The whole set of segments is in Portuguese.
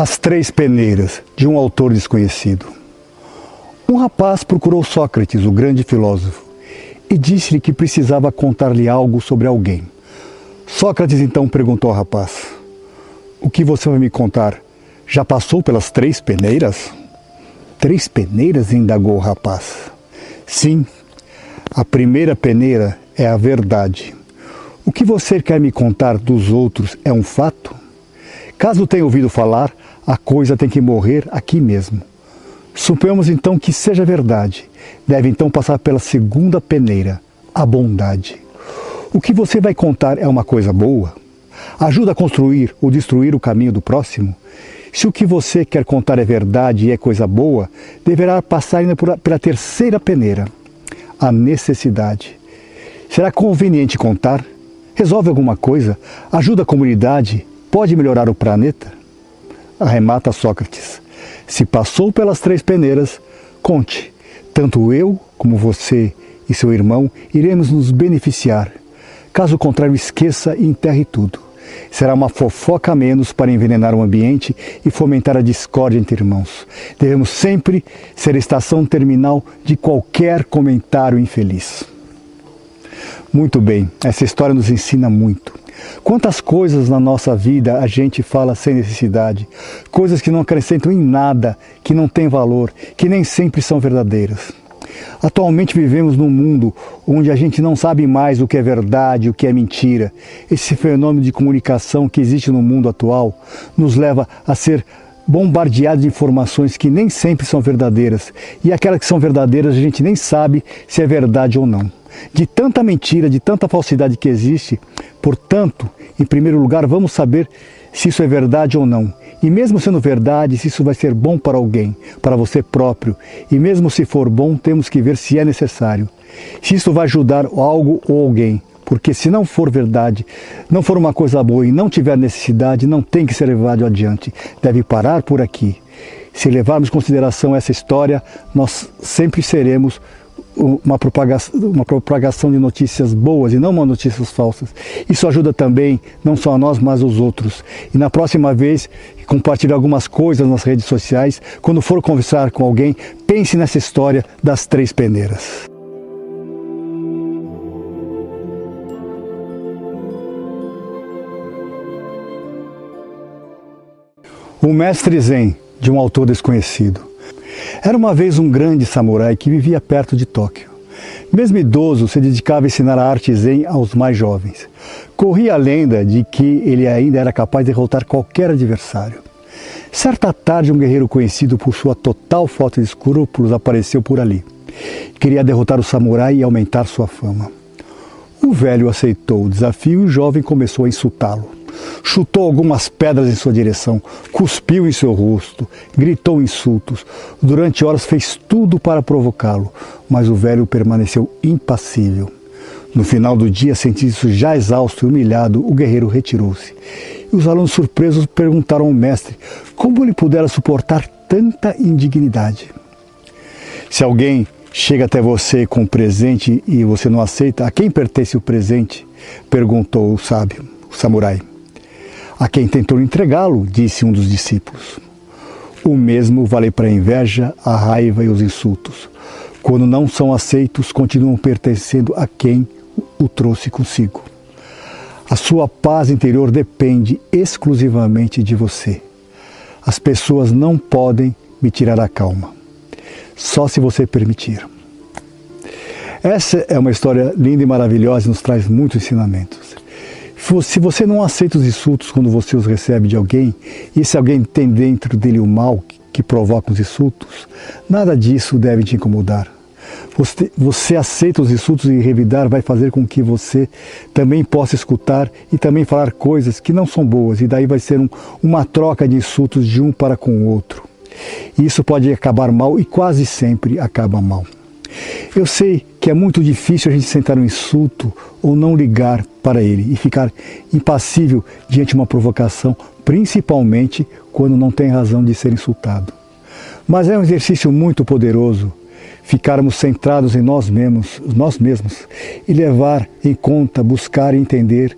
As Três Peneiras, de um autor desconhecido. Um rapaz procurou Sócrates, o grande filósofo, e disse-lhe que precisava contar-lhe algo sobre alguém. Sócrates então perguntou ao rapaz: O que você vai me contar? Já passou pelas três peneiras? Três peneiras? indagou o rapaz. Sim, a primeira peneira é a verdade. O que você quer me contar dos outros é um fato? Caso tenha ouvido falar, a coisa tem que morrer aqui mesmo. Suponhamos então que seja verdade. Deve então passar pela segunda peneira, a bondade. O que você vai contar é uma coisa boa? Ajuda a construir ou destruir o caminho do próximo? Se o que você quer contar é verdade e é coisa boa, deverá passar ainda pela terceira peneira, a necessidade. Será conveniente contar? Resolve alguma coisa? Ajuda a comunidade? Pode melhorar o planeta? Arremata Sócrates. Se passou pelas três peneiras, conte. Tanto eu como você e seu irmão iremos nos beneficiar. Caso contrário, esqueça e enterre tudo. Será uma fofoca a menos para envenenar o ambiente e fomentar a discórdia entre irmãos. Devemos sempre ser a estação terminal de qualquer comentário infeliz. Muito bem, essa história nos ensina muito. Quantas coisas na nossa vida a gente fala sem necessidade, coisas que não acrescentam em nada, que não têm valor, que nem sempre são verdadeiras. Atualmente vivemos num mundo onde a gente não sabe mais o que é verdade, o que é mentira. Esse fenômeno de comunicação que existe no mundo atual nos leva a ser bombardeados de informações que nem sempre são verdadeiras. E aquelas que são verdadeiras a gente nem sabe se é verdade ou não de tanta mentira, de tanta falsidade que existe. Portanto, em primeiro lugar, vamos saber se isso é verdade ou não. E mesmo sendo verdade, se isso vai ser bom para alguém, para você próprio. E mesmo se for bom, temos que ver se é necessário. Se isso vai ajudar algo ou alguém. Porque se não for verdade, não for uma coisa boa e não tiver necessidade, não tem que ser levado adiante. Deve parar por aqui. Se levarmos em consideração essa história, nós sempre seremos uma propagação, uma propagação de notícias boas e não uma notícias falsas. Isso ajuda também, não só a nós, mas aos outros. E na próxima vez, compartilhe algumas coisas nas redes sociais. Quando for conversar com alguém, pense nessa história das três peneiras. O Mestre Zen, de um autor desconhecido. Era uma vez um grande samurai que vivia perto de Tóquio. Mesmo idoso, se dedicava a ensinar a arte zen aos mais jovens. Corria a lenda de que ele ainda era capaz de derrotar qualquer adversário. Certa tarde, um guerreiro conhecido por sua total falta de escrúpulos apareceu por ali. Queria derrotar o samurai e aumentar sua fama. O velho aceitou o desafio e o jovem começou a insultá-lo chutou algumas pedras em sua direção, cuspiu em seu rosto, gritou insultos. Durante horas fez tudo para provocá-lo, mas o velho permaneceu impassível. No final do dia, sentindo-se já exausto e humilhado, o guerreiro retirou-se. E os alunos surpresos perguntaram ao mestre como ele pudera suportar tanta indignidade. Se alguém chega até você com um presente e você não aceita, a quem pertence o presente? perguntou o sábio, o samurai. A quem tentou entregá-lo, disse um dos discípulos. O mesmo vale para a inveja, a raiva e os insultos. Quando não são aceitos, continuam pertencendo a quem o trouxe consigo. A sua paz interior depende exclusivamente de você. As pessoas não podem me tirar a calma, só se você permitir. Essa é uma história linda e maravilhosa e nos traz muitos ensinamentos. Se você não aceita os insultos quando você os recebe de alguém, e se alguém tem dentro dele o mal que provoca os insultos, nada disso deve te incomodar. Você, você, aceita os insultos e revidar vai fazer com que você também possa escutar e também falar coisas que não são boas, e daí vai ser um, uma troca de insultos de um para com o outro. E isso pode acabar mal e quase sempre acaba mal. Eu sei que é muito difícil a gente sentar um insulto ou não ligar para ele e ficar impassível diante de uma provocação, principalmente quando não tem razão de ser insultado. Mas é um exercício muito poderoso ficarmos centrados em nós mesmos, nós mesmos e levar em conta, buscar entender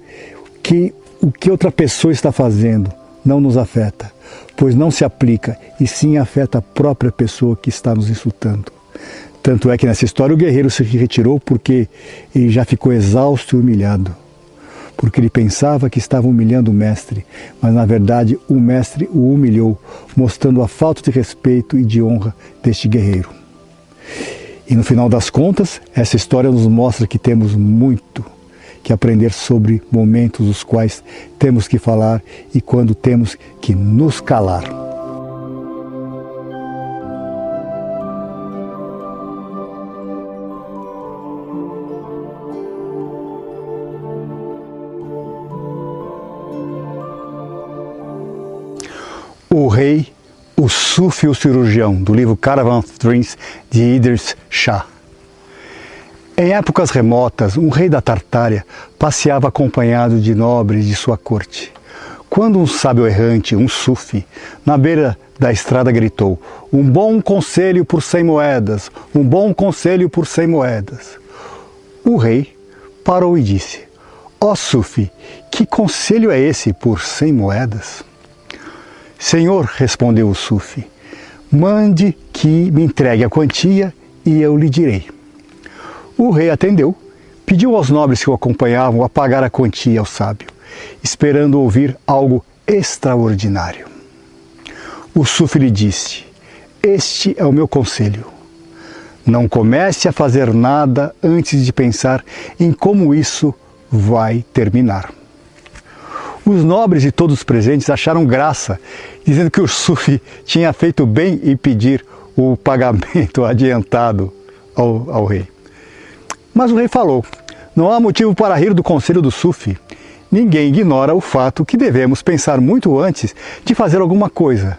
que o que outra pessoa está fazendo não nos afeta pois não se aplica e sim afeta a própria pessoa que está nos insultando. Tanto é que nessa história o guerreiro se retirou porque ele já ficou exausto e humilhado. Porque ele pensava que estava humilhando o mestre, mas na verdade o mestre o humilhou, mostrando a falta de respeito e de honra deste guerreiro. E no final das contas, essa história nos mostra que temos muito que aprender sobre momentos os quais temos que falar e quando temos que nos calar. Sufi o Cirurgião, do livro Caravan of Dreams, de Idris Shah. Em épocas remotas, um rei da Tartária passeava acompanhado de nobres de sua corte. Quando um sábio errante, um sufi, na beira da estrada gritou: Um bom conselho por cem moedas, um bom conselho por cem moedas. O rei parou e disse: Ó oh, sufi, que conselho é esse por cem moedas? Senhor, respondeu o Sufi, mande que me entregue a quantia e eu lhe direi. O rei atendeu, pediu aos nobres que o acompanhavam a pagar a quantia ao sábio, esperando ouvir algo extraordinário. O Sufi lhe disse: Este é o meu conselho. Não comece a fazer nada antes de pensar em como isso vai terminar. Os nobres e todos os presentes acharam graça, dizendo que o Sufi tinha feito bem em pedir o pagamento adiantado ao, ao rei. Mas o rei falou: Não há motivo para rir do conselho do Sufi. Ninguém ignora o fato que devemos pensar muito antes de fazer alguma coisa.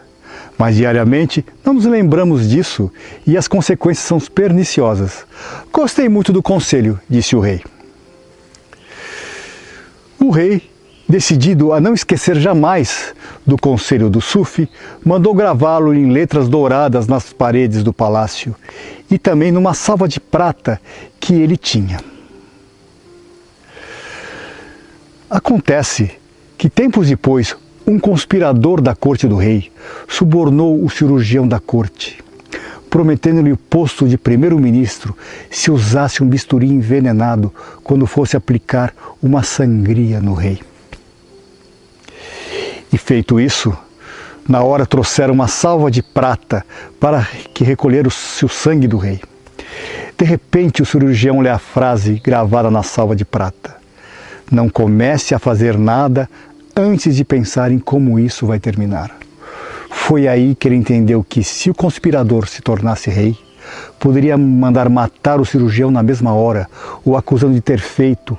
Mas diariamente não nos lembramos disso e as consequências são perniciosas. Gostei muito do conselho, disse o rei. O rei decidido a não esquecer jamais do conselho do Sufi, mandou gravá-lo em letras douradas nas paredes do palácio e também numa salva de prata que ele tinha. Acontece que tempos depois, um conspirador da corte do rei subornou o cirurgião da corte, prometendo-lhe o posto de primeiro-ministro se usasse um bisturi envenenado quando fosse aplicar uma sangria no rei. E feito isso, na hora trouxeram uma salva de prata para que recolher o sangue do rei. De repente o cirurgião lê a frase gravada na salva de prata: Não comece a fazer nada antes de pensar em como isso vai terminar. Foi aí que ele entendeu que se o conspirador se tornasse rei, poderia mandar matar o cirurgião na mesma hora, o acusando de ter feito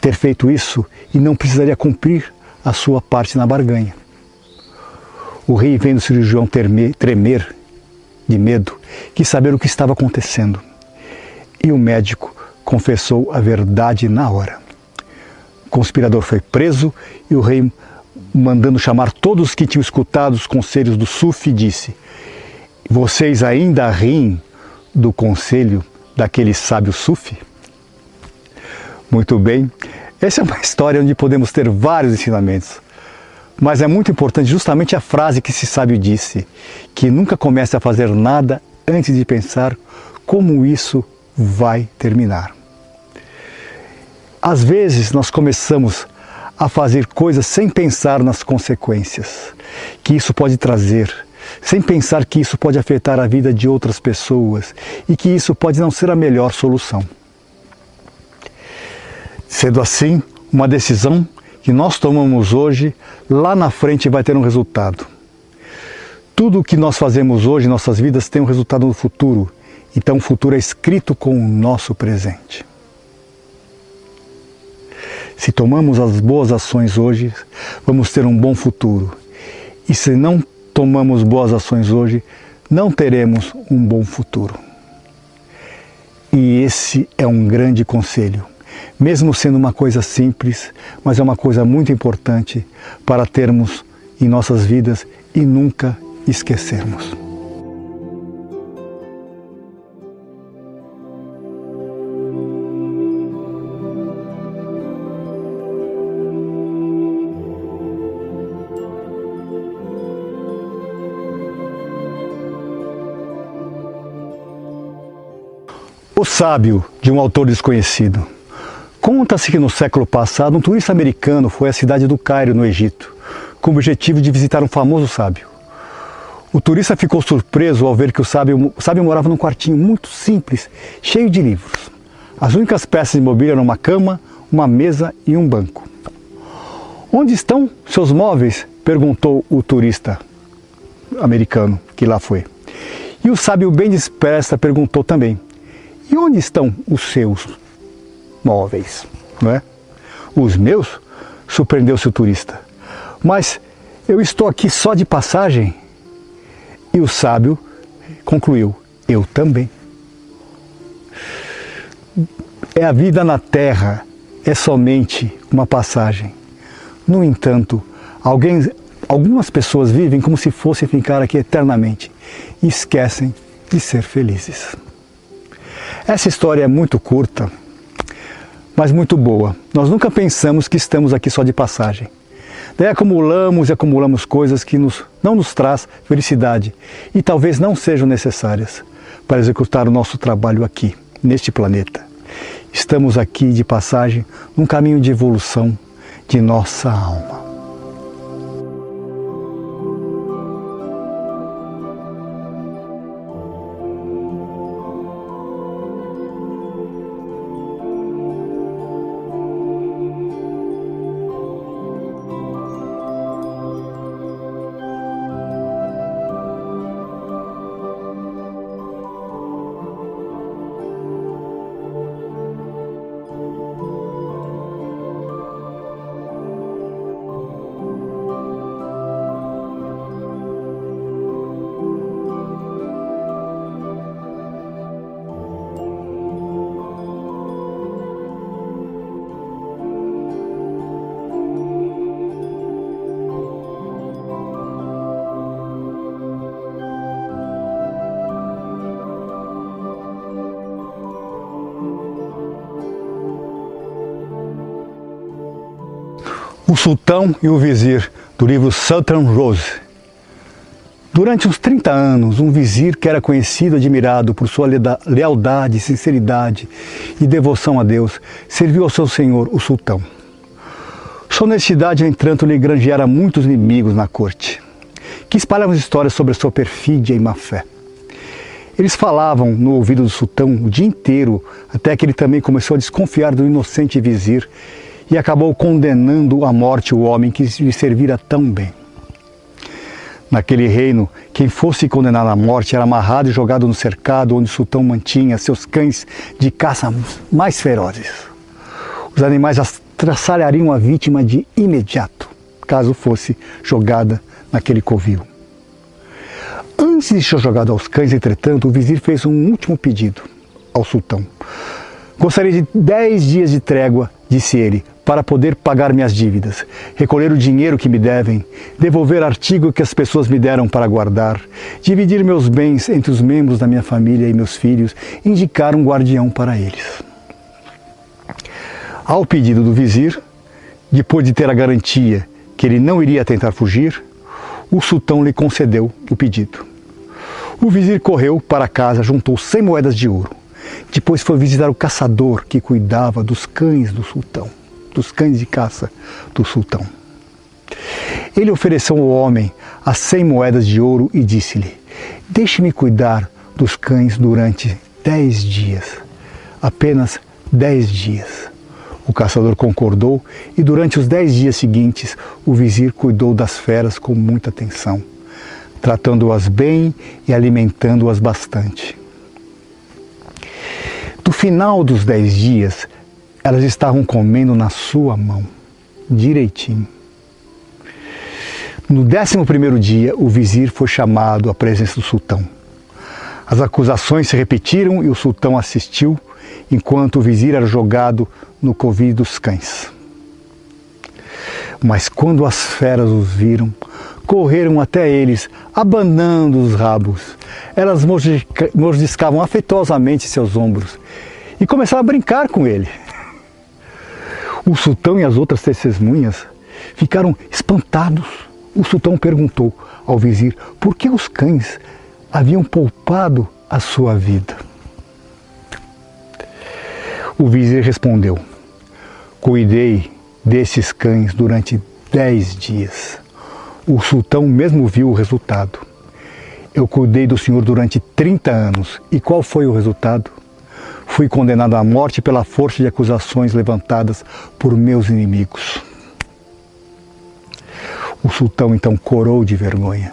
ter feito isso e não precisaria cumprir a sua parte na barganha. O rei, vendo o cirurgião tremer de medo, quis saber o que estava acontecendo. E o médico confessou a verdade na hora. O conspirador foi preso e o rei, mandando chamar todos que tinham escutado os conselhos do Sufi, disse: Vocês ainda riem do conselho daquele sábio Sufi? Muito bem, essa é uma história onde podemos ter vários ensinamentos. Mas é muito importante justamente a frase que esse sábio disse, que nunca comece a fazer nada antes de pensar como isso vai terminar. Às vezes nós começamos a fazer coisas sem pensar nas consequências que isso pode trazer, sem pensar que isso pode afetar a vida de outras pessoas e que isso pode não ser a melhor solução. Sendo assim, uma decisão que nós tomamos hoje, lá na frente vai ter um resultado. Tudo o que nós fazemos hoje em nossas vidas tem um resultado no futuro. Então o futuro é escrito com o nosso presente. Se tomamos as boas ações hoje, vamos ter um bom futuro. E se não tomamos boas ações hoje, não teremos um bom futuro. E esse é um grande conselho mesmo sendo uma coisa simples, mas é uma coisa muito importante para termos em nossas vidas e nunca esquecermos. O sábio de um autor desconhecido. Conta-se que no século passado um turista americano foi à cidade do Cairo, no Egito, com o objetivo de visitar um famoso sábio. O turista ficou surpreso ao ver que o sábio, o sábio morava num quartinho muito simples, cheio de livros. As únicas peças de mobília eram uma cama, uma mesa e um banco. Onde estão seus móveis? perguntou o turista americano que lá foi. E o sábio, bem dispersa, perguntou também: E onde estão os seus móveis? Não é? Os meus? Surpreendeu-se o turista. Mas eu estou aqui só de passagem. E o sábio concluiu: Eu também. É a vida na terra, é somente uma passagem. No entanto, alguém, algumas pessoas vivem como se fossem ficar aqui eternamente e esquecem de ser felizes. Essa história é muito curta, mas muito boa. Nós nunca pensamos que estamos aqui só de passagem. Daí acumulamos e acumulamos coisas que nos, não nos traz felicidade e talvez não sejam necessárias para executar o nosso trabalho aqui, neste planeta. Estamos aqui de passagem num caminho de evolução de nossa alma. O Sultão e o Vizir, do livro Sultan Rose. Durante uns 30 anos, um vizir que era conhecido e admirado por sua lealdade, sinceridade e devoção a Deus, serviu ao seu senhor, o sultão. Sua honestidade, no entanto, lhe granjeara muitos inimigos na corte, que espalhavam histórias sobre a sua perfídia e má fé. Eles falavam no ouvido do sultão o dia inteiro, até que ele também começou a desconfiar do inocente vizir e acabou condenando à morte o homem que lhe servira tão bem. Naquele reino, quem fosse condenado à morte era amarrado e jogado no cercado onde o sultão mantinha seus cães de caça mais ferozes. Os animais traçalhariam a vítima de imediato, caso fosse jogada naquele covil. Antes de ser jogado aos cães, entretanto, o vizir fez um último pedido ao sultão. Gostaria de dez dias de trégua, disse ele, para poder pagar minhas dívidas, recolher o dinheiro que me devem, devolver artigo que as pessoas me deram para guardar, dividir meus bens entre os membros da minha família e meus filhos, indicar um guardião para eles. Ao pedido do vizir, depois de ter a garantia que ele não iria tentar fugir, o sultão lhe concedeu o pedido. O vizir correu para casa, juntou cem moedas de ouro. Depois foi visitar o caçador que cuidava dos cães do sultão dos cães de caça do sultão. Ele ofereceu ao homem as cem moedas de ouro e disse-lhe: Deixe-me cuidar dos cães durante dez dias, apenas dez dias. O caçador concordou e durante os dez dias seguintes o vizir cuidou das feras com muita atenção, tratando-as bem e alimentando-as bastante. No final dos dez dias, elas estavam comendo na sua mão, direitinho. No décimo primeiro dia, o vizir foi chamado à presença do sultão. As acusações se repetiram e o sultão assistiu enquanto o vizir era jogado no covil dos cães. Mas quando as feras os viram, correram até eles, abanando os rabos. Elas mordiscavam afetuosamente seus ombros e começaram a brincar com ele. O sultão e as outras testemunhas ficaram espantados. O sultão perguntou ao vizir por que os cães haviam poupado a sua vida. O vizir respondeu: Cuidei desses cães durante dez dias. O sultão mesmo viu o resultado. Eu cuidei do senhor durante 30 anos. E qual foi o resultado? Fui condenado à morte pela força de acusações levantadas por meus inimigos. O sultão então corou de vergonha.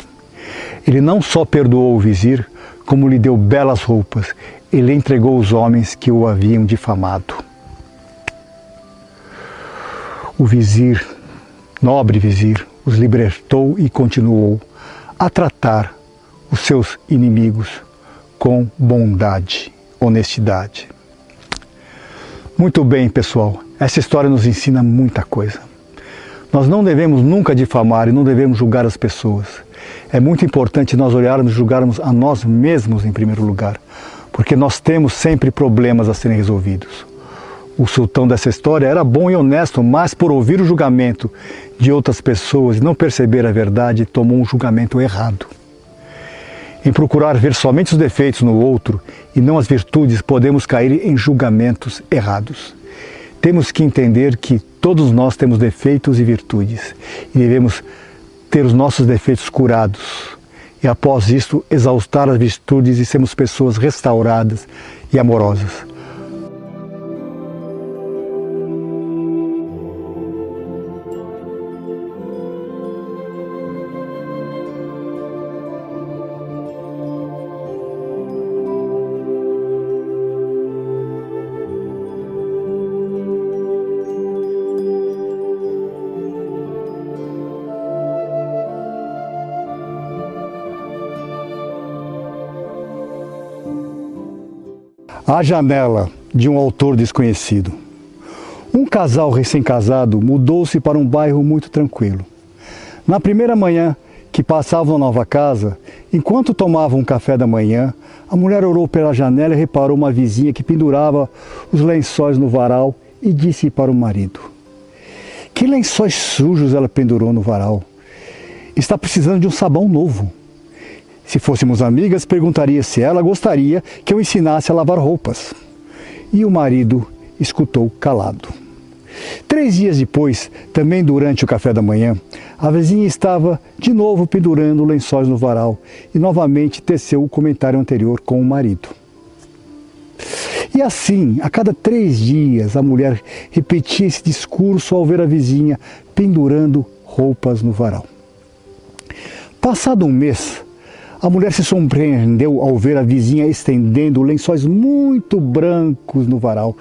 Ele não só perdoou o vizir, como lhe deu belas roupas, ele entregou os homens que o haviam difamado. O vizir, nobre vizir, os libertou e continuou a tratar os seus inimigos com bondade, honestidade. Muito bem, pessoal, essa história nos ensina muita coisa. Nós não devemos nunca difamar e não devemos julgar as pessoas. É muito importante nós olharmos e julgarmos a nós mesmos em primeiro lugar, porque nós temos sempre problemas a serem resolvidos. O sultão dessa história era bom e honesto, mas por ouvir o julgamento de outras pessoas e não perceber a verdade, tomou um julgamento errado. Em procurar ver somente os defeitos no outro e não as virtudes, podemos cair em julgamentos errados. Temos que entender que todos nós temos defeitos e virtudes e devemos ter os nossos defeitos curados e após isto exaustar as virtudes e sermos pessoas restauradas e amorosas. A Janela, de um autor desconhecido. Um casal recém-casado mudou-se para um bairro muito tranquilo. Na primeira manhã que passavam na nova casa, enquanto tomavam um café da manhã, a mulher olhou pela janela e reparou uma vizinha que pendurava os lençóis no varal e disse para o marido: Que lençóis sujos ela pendurou no varal? Está precisando de um sabão novo. Se fôssemos amigas, perguntaria se ela gostaria que eu ensinasse a lavar roupas. E o marido escutou calado. Três dias depois, também durante o café da manhã, a vizinha estava de novo pendurando lençóis no varal e novamente teceu o comentário anterior com o marido. E assim, a cada três dias, a mulher repetia esse discurso ao ver a vizinha pendurando roupas no varal. Passado um mês, a mulher se surpreendeu ao ver a vizinha estendendo lençóis muito brancos no varal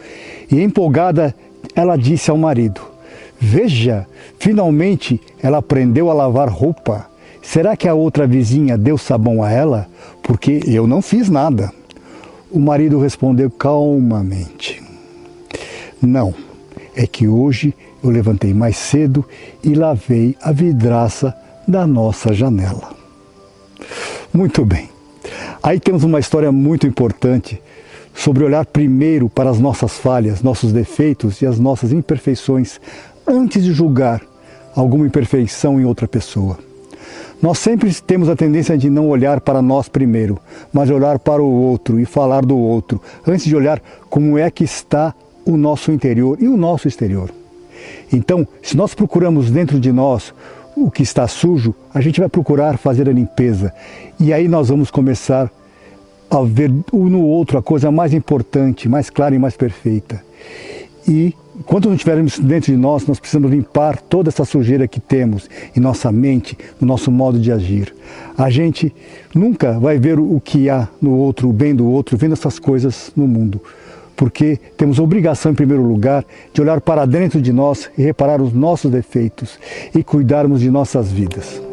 e, empolgada, ela disse ao marido: Veja, finalmente ela aprendeu a lavar roupa. Será que a outra vizinha deu sabão a ela? Porque eu não fiz nada. O marido respondeu calmamente: Não, é que hoje eu levantei mais cedo e lavei a vidraça da nossa janela. Muito bem. Aí temos uma história muito importante sobre olhar primeiro para as nossas falhas, nossos defeitos e as nossas imperfeições antes de julgar alguma imperfeição em outra pessoa. Nós sempre temos a tendência de não olhar para nós primeiro, mas olhar para o outro e falar do outro, antes de olhar como é que está o nosso interior e o nosso exterior. Então, se nós procuramos dentro de nós o que está sujo, a gente vai procurar fazer a limpeza. E aí nós vamos começar a ver um no outro a coisa mais importante, mais clara e mais perfeita. E enquanto não tivermos dentro de nós, nós precisamos limpar toda essa sujeira que temos em nossa mente, no nosso modo de agir. A gente nunca vai ver o que há no outro, o bem do outro, vendo essas coisas no mundo porque temos obrigação, em primeiro lugar, de olhar para dentro de nós e reparar os nossos defeitos e cuidarmos de nossas vidas.